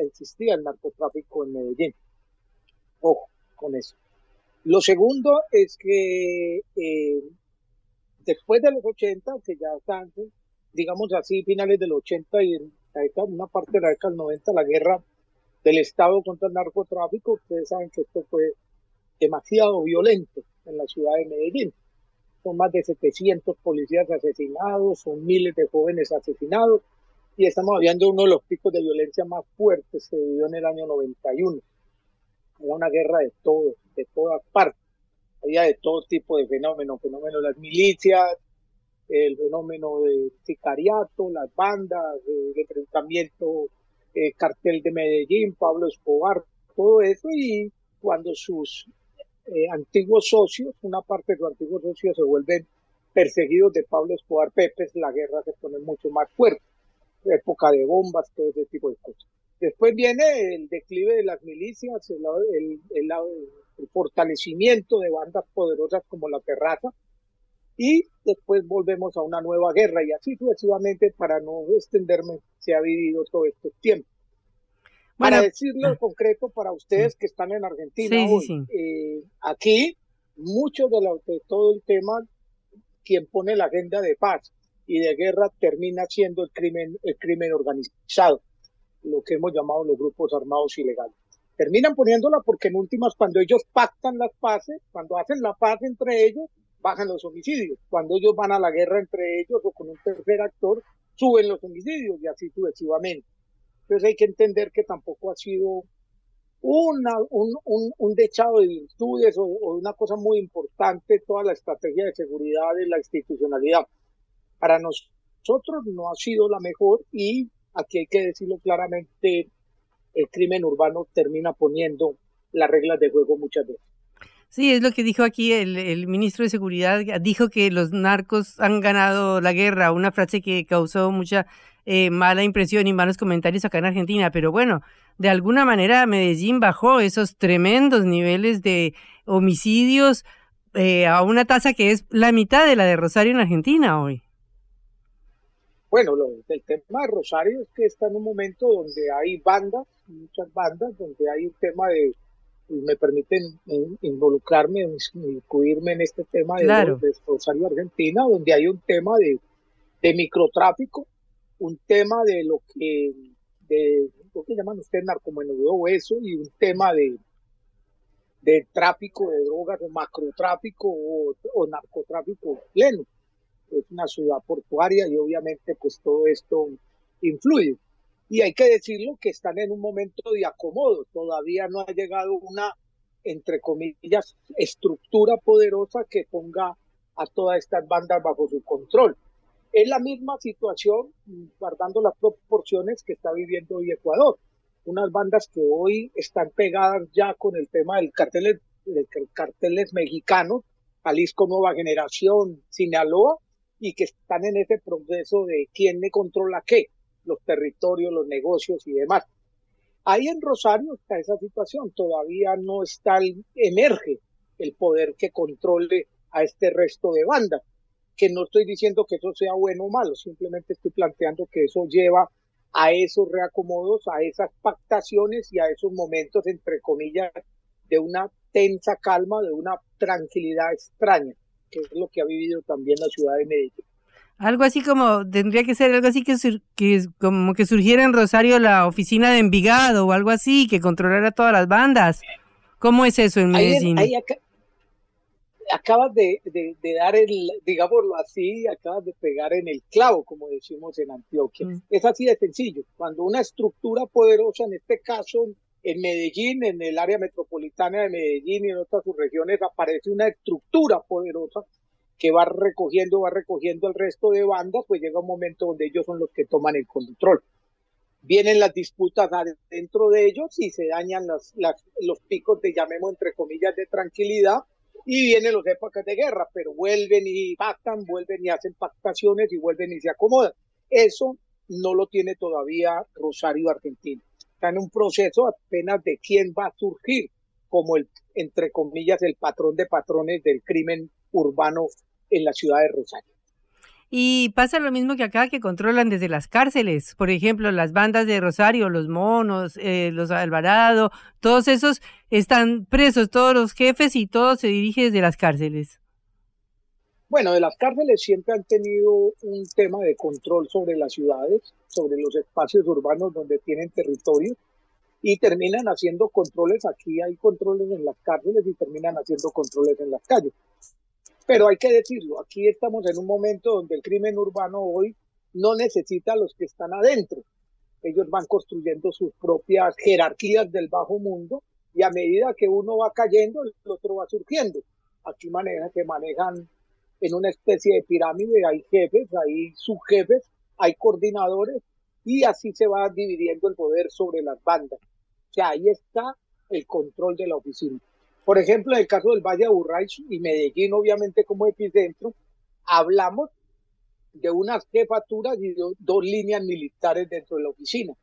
existía el narcotráfico en Medellín. Ojo con eso. Lo segundo es que eh, después de los 80, que ya están, digamos así, finales de los 80 y en una parte de la década del 90, la guerra del Estado contra el narcotráfico, ustedes saben que esto fue demasiado violento en la ciudad de Medellín. Son más de 700 policías asesinados, son miles de jóvenes asesinados y estamos hablando de uno de los picos de violencia más fuertes que se vivió en el año 91. Era una guerra de todo, de todas partes. Había de todo tipo de fenómenos, fenómenos de las milicias, el fenómeno de sicariato, las bandas, el enfrentamiento, el cartel de Medellín, Pablo Escobar, todo eso y cuando sus eh, antiguos socios, una parte de sus antiguos socios se vuelven perseguidos de Pablo Escobar Pepe, la guerra se pone mucho más fuerte. época de bombas, todo ese tipo de cosas. Después viene el declive de las milicias, el, el, el fortalecimiento de bandas poderosas como la Terraza, y después volvemos a una nueva guerra y así sucesivamente para no extenderme se ha vivido todo este tiempo. para decirlo en ah. concreto para ustedes que están en Argentina hoy, eh, aquí mucho de, de todo el tema, quien pone la agenda de paz y de guerra termina siendo el crimen, el crimen organizado, lo que hemos llamado los grupos armados ilegales. Terminan poniéndola porque en últimas cuando ellos pactan las paces, cuando hacen la paz entre ellos, bajan los homicidios. Cuando ellos van a la guerra entre ellos o con un tercer actor, suben los homicidios y así sucesivamente. Entonces hay que entender que tampoco ha sido una, un, un, un dechado de virtudes o, una cosa muy importante toda la estrategia de seguridad de la institucionalidad. Para nosotros no ha sido la mejor y aquí hay que decirlo claramente, el crimen urbano termina poniendo las reglas de juego muchas veces. Sí, es lo que dijo aquí el, ministro de Seguridad. Dijo que los narcos han ganado la guerra, una frase que causó mucha eh, mala impresión y malos comentarios acá en Argentina. Pero bueno, de alguna manera Medellín bajó esos tremendos niveles de homicidios eh, a una tasa que es la mitad de la de Rosario en Argentina hoy. Bueno, lo, el tema de Rosario es que está en un momento donde hay bandas, muchas bandas, donde hay un tema de me permiten involucrarme, incluirme en este tema de, Rosario Argentina, donde hay un tema de, de, microtráfico, un tema de lo que, de lo que llaman ustedes narcomenudeo o eso, y un tema de, de tráfico de drogas, o macrotráfico o, o narcotráfico pleno. Es una ciudad portuaria y obviamente pues todo esto influye y hay que decirlo que están en un momento de acomodo. Todavía no ha llegado una, entre comillas, estructura poderosa que ponga a todas estas bandas bajo su control. Es la misma situación, guardando las proporciones que está viviendo hoy Ecuador. Unas bandas que hoy están pegadas ya con el tema del cartel, del carteles mexicanos, Jalisco Nueva Generación, Sinaloa, y que están en ese proceso de quién me controla qué los territorios, los negocios y demás. Ahí en Rosario está esa situación, todavía no está, emerge el poder que controle a este resto de bandas, que no estoy diciendo que eso sea bueno o malo, simplemente estoy planteando que eso lleva a esos reacomodos, a esas pactaciones y a esos momentos, entre comillas, de una tensa calma, de una tranquilidad extraña, que es lo que ha vivido también la ciudad de Medellín. Algo así como, tendría que ser algo así que, que como que surgiera en Rosario la oficina de Envigado o algo así, que controlara todas las bandas. ¿Cómo es eso en Medellín? acabas de, dar el, digámoslo así, acabas de pegar en el clavo, como decimos en Antioquia. Mm. Es así de sencillo. Cuando una estructura poderosa, en este caso en Medellín, en el área metropolitana de Medellín y en otras subregiones, aparece una estructura poderosa, que va recogiendo, va recogiendo el resto de bandas, pues llega un momento donde ellos son los que toman el control. Vienen las disputas dentro de ellos y se dañan las, los picos de, llamemos entre comillas, de tranquilidad y vienen los épocas de guerra, pero vuelven y pactan, vuelven y hacen pactaciones y vuelven y se acomodan. Eso no lo tiene todavía Rosario Argentina. Está en un proceso apenas de quién va a surgir como el, entre comillas, el patrón de patrones del crimen urbano en la ciudad de Rosario. Y pasa lo mismo que acá, que controlan desde las cárceles. Por ejemplo, las bandas de Rosario, los Monos, eh, los Alvarado, todos esos están presos, todos los jefes y todo se dirige desde las cárceles. Bueno, de las cárceles siempre han tenido un tema de control sobre las ciudades, sobre los espacios urbanos donde tienen territorio y terminan haciendo controles. Aquí hay controles en las cárceles y terminan haciendo controles en las calles. Pero hay que decirlo, aquí estamos en un momento donde el crimen urbano hoy no necesita a los que están adentro. Ellos van construyendo sus propias jerarquías del bajo mundo y a medida que uno va cayendo, el otro va surgiendo. Aquí maneja, que manejan en una especie de pirámide, hay jefes, hay subjefes, hay coordinadores y así se va dividiendo el poder sobre las bandas. O sea, ahí está el control de la oficina. Por ejemplo, en el caso del Valle de y Medellín, obviamente como epicentro, hablamos de unas jefaturas y dos líneas militares dentro de la oficina.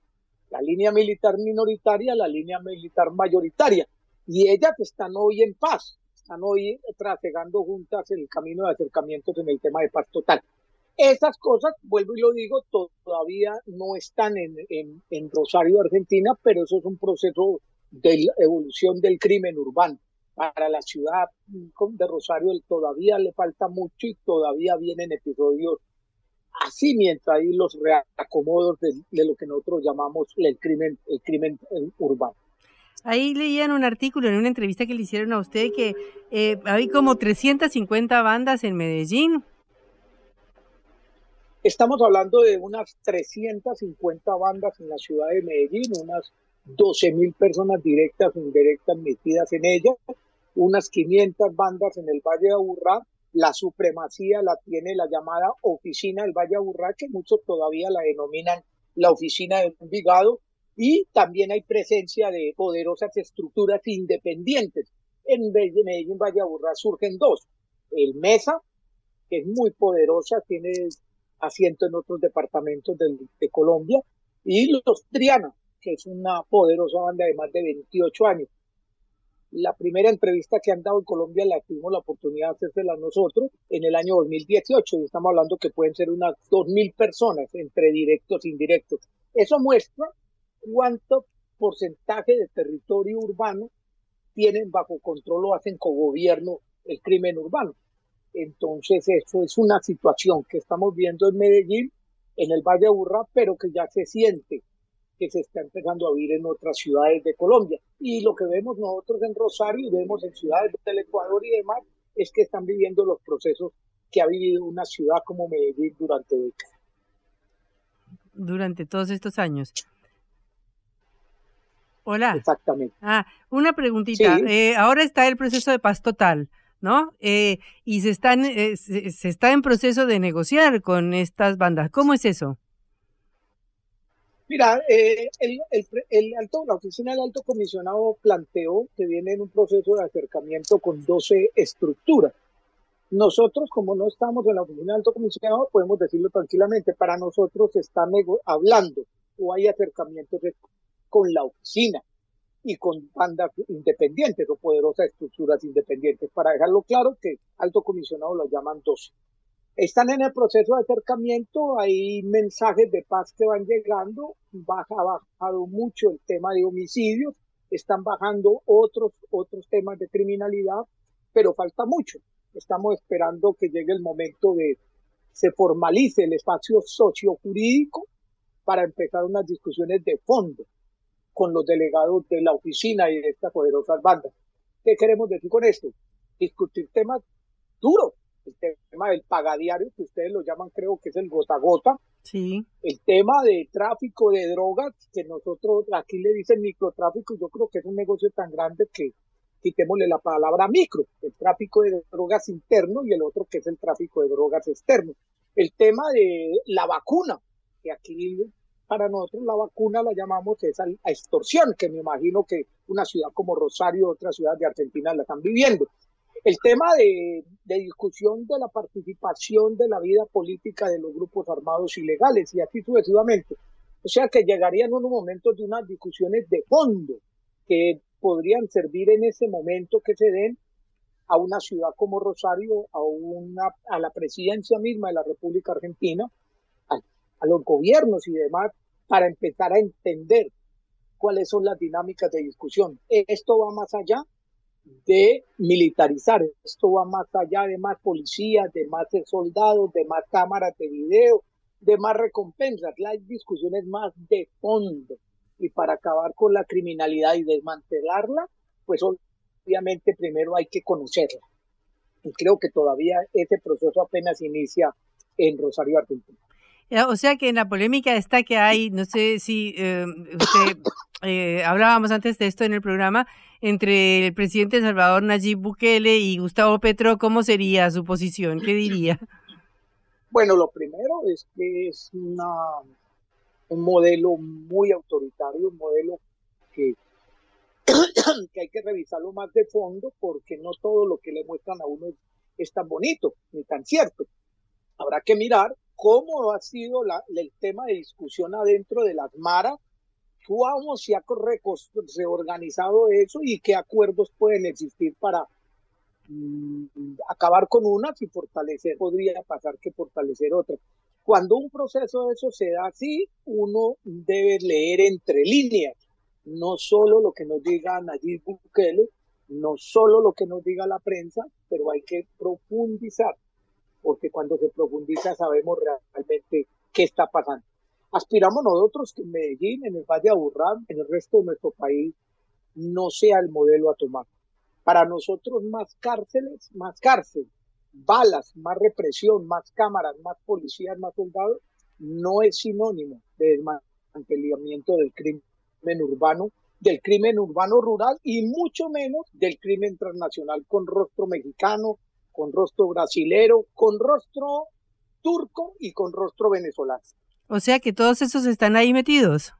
La línea militar minoritaria, la línea militar mayoritaria. Y ellas están hoy en paz, están hoy trasegando juntas el camino de acercamientos en el tema de paz total. Esas cosas, vuelvo y lo digo, todavía no están en, en, en Rosario, Argentina, pero eso es un proceso de evolución del crimen urbano. Para la ciudad de Rosario todavía le falta mucho y todavía vienen episodios así mientras hay los reacomodos de, lo que nosotros llamamos el crimen, el crimen urbano. Ahí leían un artículo en una entrevista que le hicieron a usted que eh, hay como 350 bandas en Medellín. Estamos hablando de unas 350 bandas en la ciudad de Medellín, unas 12 mil personas directas o indirectas metidas en ella, unas 500 bandas en el Valle de Aburrá. La supremacía la tiene la llamada Oficina del Valle Aburrá, que muchos todavía la denominan la Oficina de Envigado, y también hay presencia de poderosas estructuras independientes. En Medellín, Valle Aburrá surgen dos. El MESA, que es muy poderosa, tiene asiento en otros departamentos de Colombia, y los Triana, que es una poderosa banda de más de 28 años. La primera entrevista que han dado en Colombia la tuvimos la oportunidad de hacérsela nosotros en el año 2018 y estamos hablando que pueden ser unas 2.000 personas entre directos e indirectos. Eso muestra cuánto porcentaje de territorio urbano tienen bajo control o hacen cogobierno el crimen urbano. Entonces, eso es una situación que estamos viendo en Medellín, en el Valle de Burra, pero que ya se siente que se está empezando a vivir en otras ciudades de Colombia. Y lo que vemos nosotros en Rosario y vemos en ciudades del Ecuador y demás es que están viviendo los procesos que ha vivido una ciudad como Medellín durante décadas. Durante todos estos años. Hola. Exactamente. Ah, una preguntita. Eh, ahora está el proceso de paz total, ¿no? Eh, y se, están, eh, se está en proceso de negociar con estas bandas. ¿Cómo es eso? Mira, eh, el, el, alto, la oficina del alto comisionado planteó que viene en un proceso de acercamiento con 12 estructuras. Nosotros, como no estamos en la oficina del alto comisionado, podemos decirlo tranquilamente, para nosotros se está hablando o hay acercamientos con la oficina y con bandas independientes o poderosas estructuras independientes. Para dejarlo claro que alto comisionado lo llaman 12 están en el proceso de acercamiento, hay mensajes de paz que van llegando, baja, ha bajado mucho el tema de homicidios, están bajando otros, otros temas de criminalidad, pero falta mucho. Estamos esperando que llegue el momento de se formalice el espacio sociojurídico para empezar unas discusiones de fondo con los delegados de la oficina y de estas poderosas bandas. ¿Qué queremos decir con esto? Discutir temas duros, el tema del pagadiario, que ustedes lo llaman, creo que es el gota gota. Sí. El tema de tráfico de drogas, que nosotros aquí le dicen microtráfico, yo creo que es un negocio tan grande que quitémosle la palabra micro, el tráfico de drogas interno y el otro que es el tráfico de drogas externo. El tema de la vacuna, que aquí para nosotros la vacuna la llamamos esa extorsión, que me imagino que una ciudad como Rosario, otra ciudad de Argentina la están viviendo. El tema de, discusión de la participación de la vida política de los grupos armados ilegales y así sucesivamente. O sea que llegarían unos momentos de unas discusiones de fondo que podrían servir en ese momento que se den a una ciudad como Rosario, a una, a la presidencia misma de la República Argentina, a los gobiernos y demás, para empezar a entender cuáles son las dinámicas de discusión. Esto va más allá de militarizar. Esto va más allá de más policías, de más soldados, de más cámaras de video, de más recompensas. Las discusiones más de fondo. Y para acabar con la criminalidad y desmantelarla, pues obviamente primero hay que conocerla. Y creo que todavía ese proceso apenas inicia en Rosario, Argentina. O sea que en la polémica está que hay, no sé si eh, usted, eh, hablábamos antes de esto en el programa, entre el presidente Salvador Nayib Bukele y Gustavo Petro, ¿cómo sería su posición? ¿Qué diría? Bueno, lo primero es que es una, un modelo muy autoritario, un modelo que, que hay que revisarlo más de fondo porque no todo lo que le muestran a uno es tan bonito ni tan cierto. Habrá que mirar cómo ha sido el tema de discusión adentro de las maras, cómo se ha reorganizado eso y qué acuerdos pueden existir para mm, acabar con unas y fortalecer, podría pasar que fortalecer otras. Cuando un proceso de eso se da así, uno debe leer entre líneas, no solo lo que nos diga Nayib Bukele, no solo lo que nos diga la prensa, pero hay que profundizar, porque cuando se profundiza sabemos realmente qué está pasando. Aspiramos nosotros que en Medellín, en el Valle de Aburrá, en el resto de nuestro país, no sea el modelo a tomar. Para nosotros más cárceles, más cárcel, balas, más represión, más cámaras, más policías, más soldados, no es sinónimo de desmantelamiento del crimen urbano del crimen urbano rural y mucho menos del crimen transnacional con rostro mexicano, con rostro brasilero, con rostro turco y con rostro venezolano. O sea que todos esos están ahí metidos.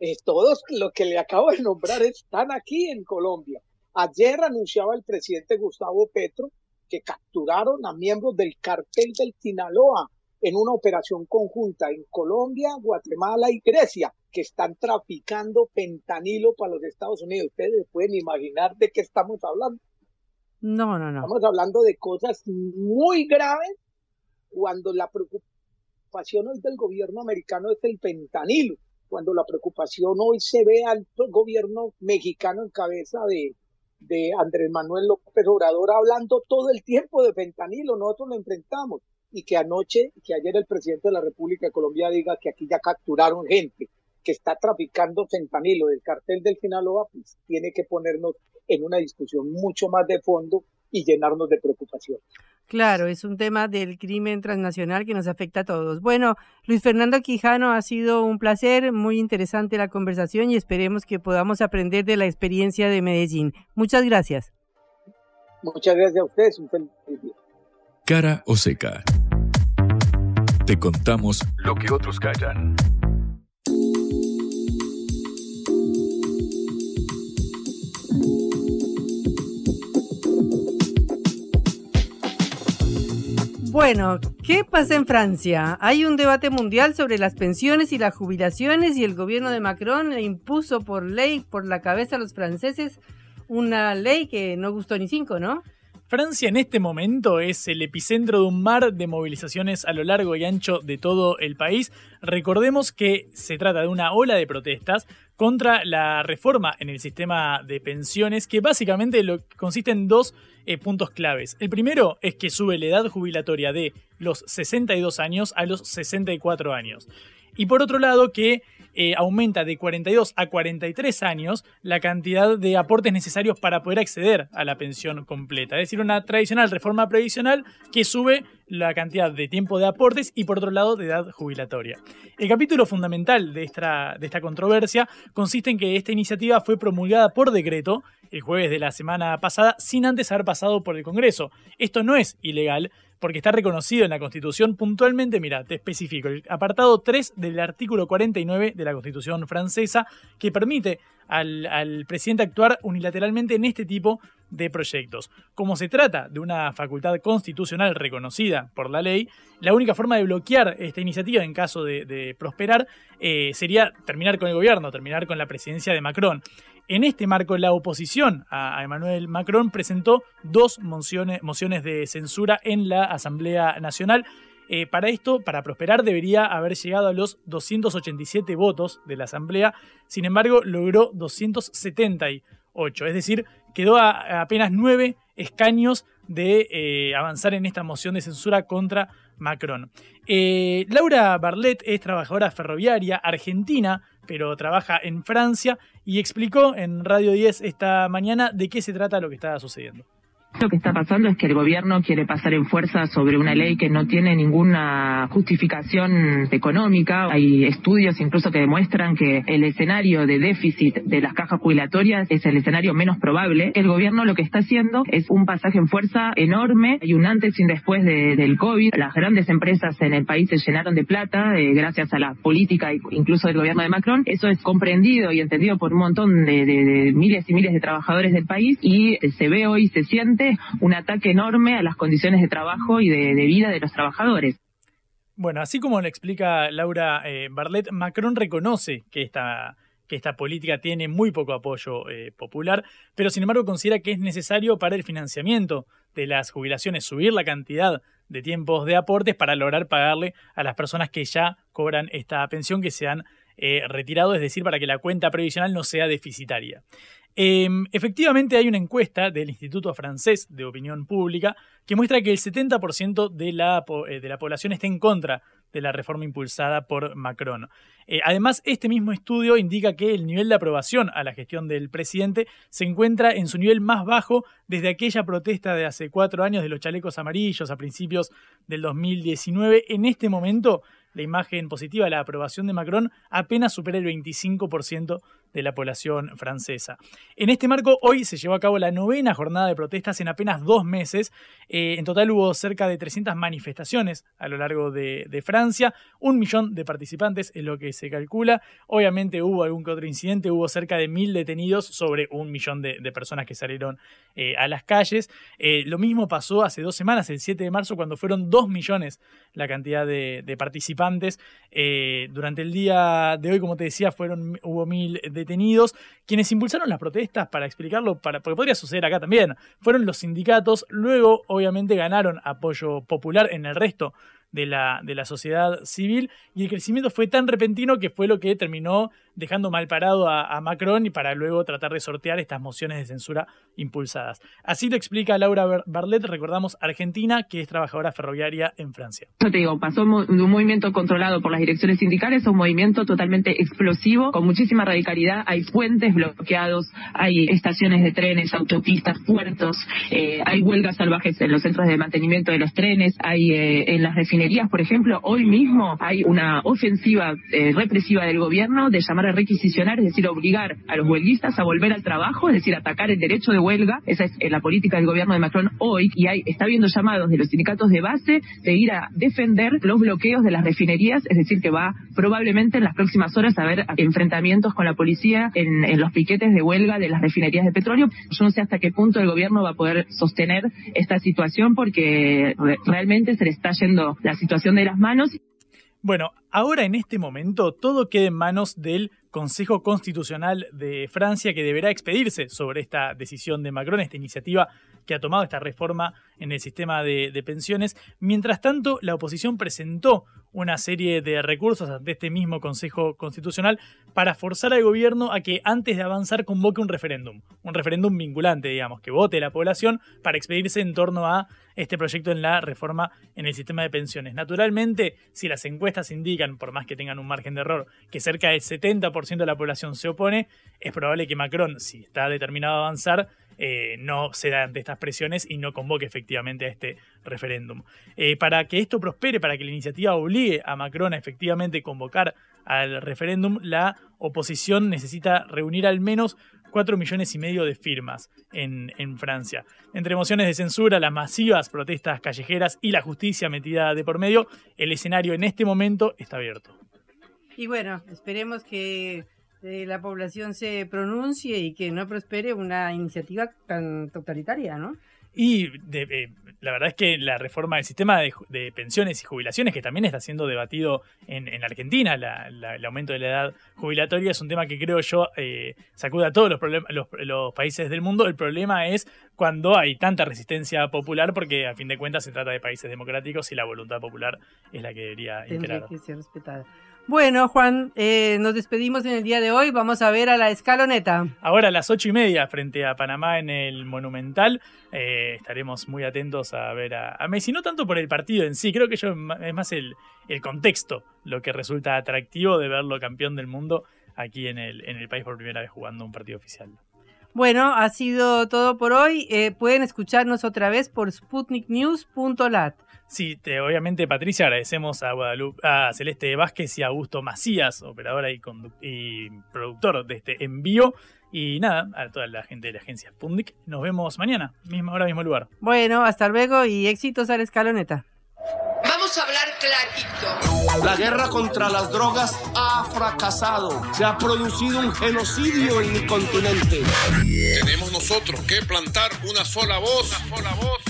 Eh, todos lo que le acabo de nombrar están aquí en Colombia. Ayer anunciaba el presidente Gustavo Petro que capturaron a miembros del cartel del Sinaloa en una operación conjunta en Colombia, Guatemala y Grecia que están traficando fentanilo para los Estados Unidos. Ustedes pueden imaginar de qué estamos hablando. No, no, no. Estamos hablando de cosas muy graves cuando la preocupación hoy del gobierno americano es el fentanilo, cuando la preocupación hoy se ve al gobierno mexicano en cabeza de, de Andrés Manuel López Obrador hablando todo el tiempo de fentanilo, nosotros lo enfrentamos y que anoche, que ayer el presidente de la República de Colombia diga que aquí ya capturaron gente que está traficando fentanilo del cartel del Sinaloa, pues tiene que ponernos en una discusión mucho más de fondo y llenarnos de preocupación. Claro, es un tema del crimen transnacional que nos afecta a todos. Bueno, Luis Fernando Quijano, ha sido un placer, muy interesante la conversación y esperemos que podamos aprender de la experiencia de Medellín. Muchas gracias. Muchas gracias a ustedes, un feliz día. Cara o seca. Te contamos lo que otros callan. Bueno, ¿qué pasa en Francia? Hay un debate mundial sobre las pensiones y las jubilaciones y el gobierno de Macron le impuso por ley, por la cabeza a los franceses, una ley que no gustó ni cinco, ¿no? Francia en este momento es el epicentro de un mar de movilizaciones a lo largo y ancho de todo el país. Recordemos que se trata de una ola de protestas contra la reforma en el sistema de pensiones que básicamente lo, consiste en dos eh, puntos claves. El primero es que sube la edad jubilatoria de los 62 años a los 64 años. Y por otro lado que eh, aumenta de 42 a 43 años la cantidad de aportes necesarios para poder acceder a la pensión completa. Es decir, una tradicional reforma previsional que sube la cantidad de tiempo de aportes y por otro lado de edad jubilatoria. El capítulo fundamental de esta, de esta controversia consiste en que esta iniciativa fue promulgada por decreto el jueves de la semana pasada sin antes haber pasado por el Congreso. Esto no es ilegal, porque está reconocido en la Constitución puntualmente, mira, te especifico, el apartado 3 del artículo 49 de la Constitución francesa, que permite al, presidente actuar unilateralmente en este tipo de proyectos. Como se trata de una facultad constitucional reconocida por la ley, la única forma de bloquear esta iniciativa en caso de, prosperar eh, sería terminar con el gobierno, terminar con la presidencia de Macron. En este marco, la oposición a Emmanuel Macron presentó dos mociones, de censura en la Asamblea Nacional. Eh, para esto, para prosperar, debería haber llegado a los 287 votos de la Asamblea. Sin embargo, logró 278. Es decir, quedó a, apenas nueve escaños de eh, avanzar en esta moción de censura contra Macron. Eh, Laura Barlet es trabajadora ferroviaria argentina, pero trabaja en Francia y explicó en Radio 10 esta mañana de qué se trata lo que está sucediendo. Lo que está pasando es que el gobierno quiere pasar en fuerza sobre una ley que no tiene ninguna justificación económica. Hay estudios incluso que demuestran que el escenario de déficit de las cajas jubilatorias es el escenario menos probable. El gobierno lo que está haciendo es un pasaje en fuerza enorme. y un antes y un después del COVID. Las grandes empresas en el país se llenaron de plata eh, gracias a la política incluso del gobierno de Macron. Eso es comprendido y entendido por un montón de miles y miles de trabajadores del país y se ve hoy, se siente un ataque enorme a las condiciones de trabajo y de, vida de los trabajadores. Bueno, así como le explica Laura eh, Barlet, Macron reconoce que esta que esta política tiene muy poco apoyo eh, popular, pero sin embargo considera que es necesario para el financiamiento de las jubilaciones subir la cantidad de tiempos de aportes para lograr pagarle a las personas que ya cobran esta pensión que se han eh, retirado, es decir, para que la cuenta previsional no sea deficitaria. Em, efectivamente hay una encuesta del Instituto Francés de Opinión Pública que muestra que el 70% de la, eh, de la población está en contra de la reforma impulsada por Macron. Eh, además, este mismo estudio indica que el nivel de aprobación a la gestión del presidente se encuentra en su nivel más bajo desde aquella protesta de hace cuatro años de los chalecos amarillos a principios del 2019. En este momento, la imagen positiva de la aprobación de Macron apenas supera el 25% de la población francesa. En este marco, hoy se llevó a cabo la novena jornada de protestas en apenas dos meses. Eh, en total hubo cerca de 300 manifestaciones a lo largo de, Francia, un millón de participantes es lo que se calcula. Obviamente hubo algún que otro incidente, hubo cerca de mil detenidos sobre un millón de, personas que salieron eh, a las calles. Eh, lo mismo pasó hace dos semanas, el 7 de marzo, cuando fueron dos millones la cantidad de, participantes. durante el día de hoy, como te decía, fueron, hubo mil detenidos. Quienes impulsaron las protestas, para explicarlo, para, porque podría suceder acá también, fueron los sindicatos. Luego, obviamente, ganaron apoyo popular en el resto de la, de la sociedad civil y el crecimiento fue tan repentino que fue lo que terminó dejando mal parado a, Macron y para luego tratar de sortear estas mociones de censura impulsadas. Así lo explica Laura Barlet, recordamos Argentina, que es trabajadora ferroviaria en Francia. Yo te digo, pasó de un movimiento controlado por las direcciones sindicales a un movimiento totalmente explosivo, con muchísima radicalidad. Hay puentes bloqueados, hay estaciones de trenes, autopistas, puertos, eh, hay huelgas salvajes en los centros de mantenimiento de los trenes, hay eh, en las refinerías, por ejemplo, hoy mismo hay una ofensiva eh, represiva del gobierno de llamar requisicionar, es decir, obligar a los huelguistas a volver al trabajo, es decir, atacar el derecho de huelga. Esa es eh, la política del gobierno de Macron hoy y hay, está habiendo llamados de los sindicatos de base de ir a defender los bloqueos de las refinerías, es decir, que va probablemente en las próximas horas a haber enfrentamientos con la policía en, en los piquetes de huelga de las refinerías de petróleo. Yo no sé hasta qué punto el gobierno va a poder sostener esta situación porque realmente se le está yendo la situación de las manos. Bueno, ahora en este momento todo queda en manos del Consejo Constitucional de Francia que deberá expedirse sobre esta decisión de Macron, esta iniciativa que ha tomado esta reforma en el sistema de, pensiones. Mientras tanto, la oposición presentó una serie de recursos ante este mismo Consejo Constitucional para forzar al gobierno a que antes de avanzar convoque un referéndum, un referéndum vinculante, digamos, que vote la población para expedirse en torno a este proyecto en la reforma en el sistema de pensiones. Naturalmente, si las encuestas indican, por más que tengan un margen de error, que cerca del 70% de la población se opone, es probable que Macron, si está determinado a avanzar, eh, no ceda ante estas presiones y no convoque efectivamente a este referéndum. Eh, para que esto prospere, para que la iniciativa obligue a Macron a efectivamente convocar al referéndum, la oposición necesita reunir al menos 4 millones y medio de firmas en, en, Francia. Entre emociones de censura, las masivas protestas callejeras y la justicia metida de por medio, el escenario en este momento está abierto. Y bueno, esperemos que la población se pronuncie y que no prospere una iniciativa tan totalitaria, ¿no? Y eh, la verdad es que la reforma del sistema de, pensiones y jubilaciones, que también está siendo debatido en, Argentina, el aumento de la edad jubilatoria, es un tema que creo yo eh, sacude a todos los, los, países del mundo. El problema es cuando hay tanta resistencia popular, porque a fin de cuentas se trata de países democráticos y la voluntad popular es la que debería Tendría que ser respetada. Bueno, Juan, eh, nos despedimos en el día de hoy. Vamos a ver a la escaloneta. Ahora a las ocho y media frente a Panamá en el Monumental. Eh, estaremos muy atentos a ver a, Messi. No tanto por el partido en sí, creo que yo es más el, contexto lo que resulta atractivo de verlo campeón del mundo aquí en el, en el país por primera vez jugando un partido oficial. Bueno, ha sido todo por hoy. Eh, pueden escucharnos otra vez por sputniknews.lat. Sí, obviamente Patricia, agradecemos a Guadalupe, a Celeste Vázquez y a Augusto Macías, operadora y, y productor de este envío. Y nada, a toda la gente de la agencia Sputnik. Nos vemos mañana, misma hora, mismo lugar. Bueno, hasta luego y éxitos a la escaloneta. Vamos a hablar clarito. La guerra contra las drogas ha fracasado. Se ha producido un genocidio en mi continente. Tenemos nosotros que plantar una sola voz, una sola voz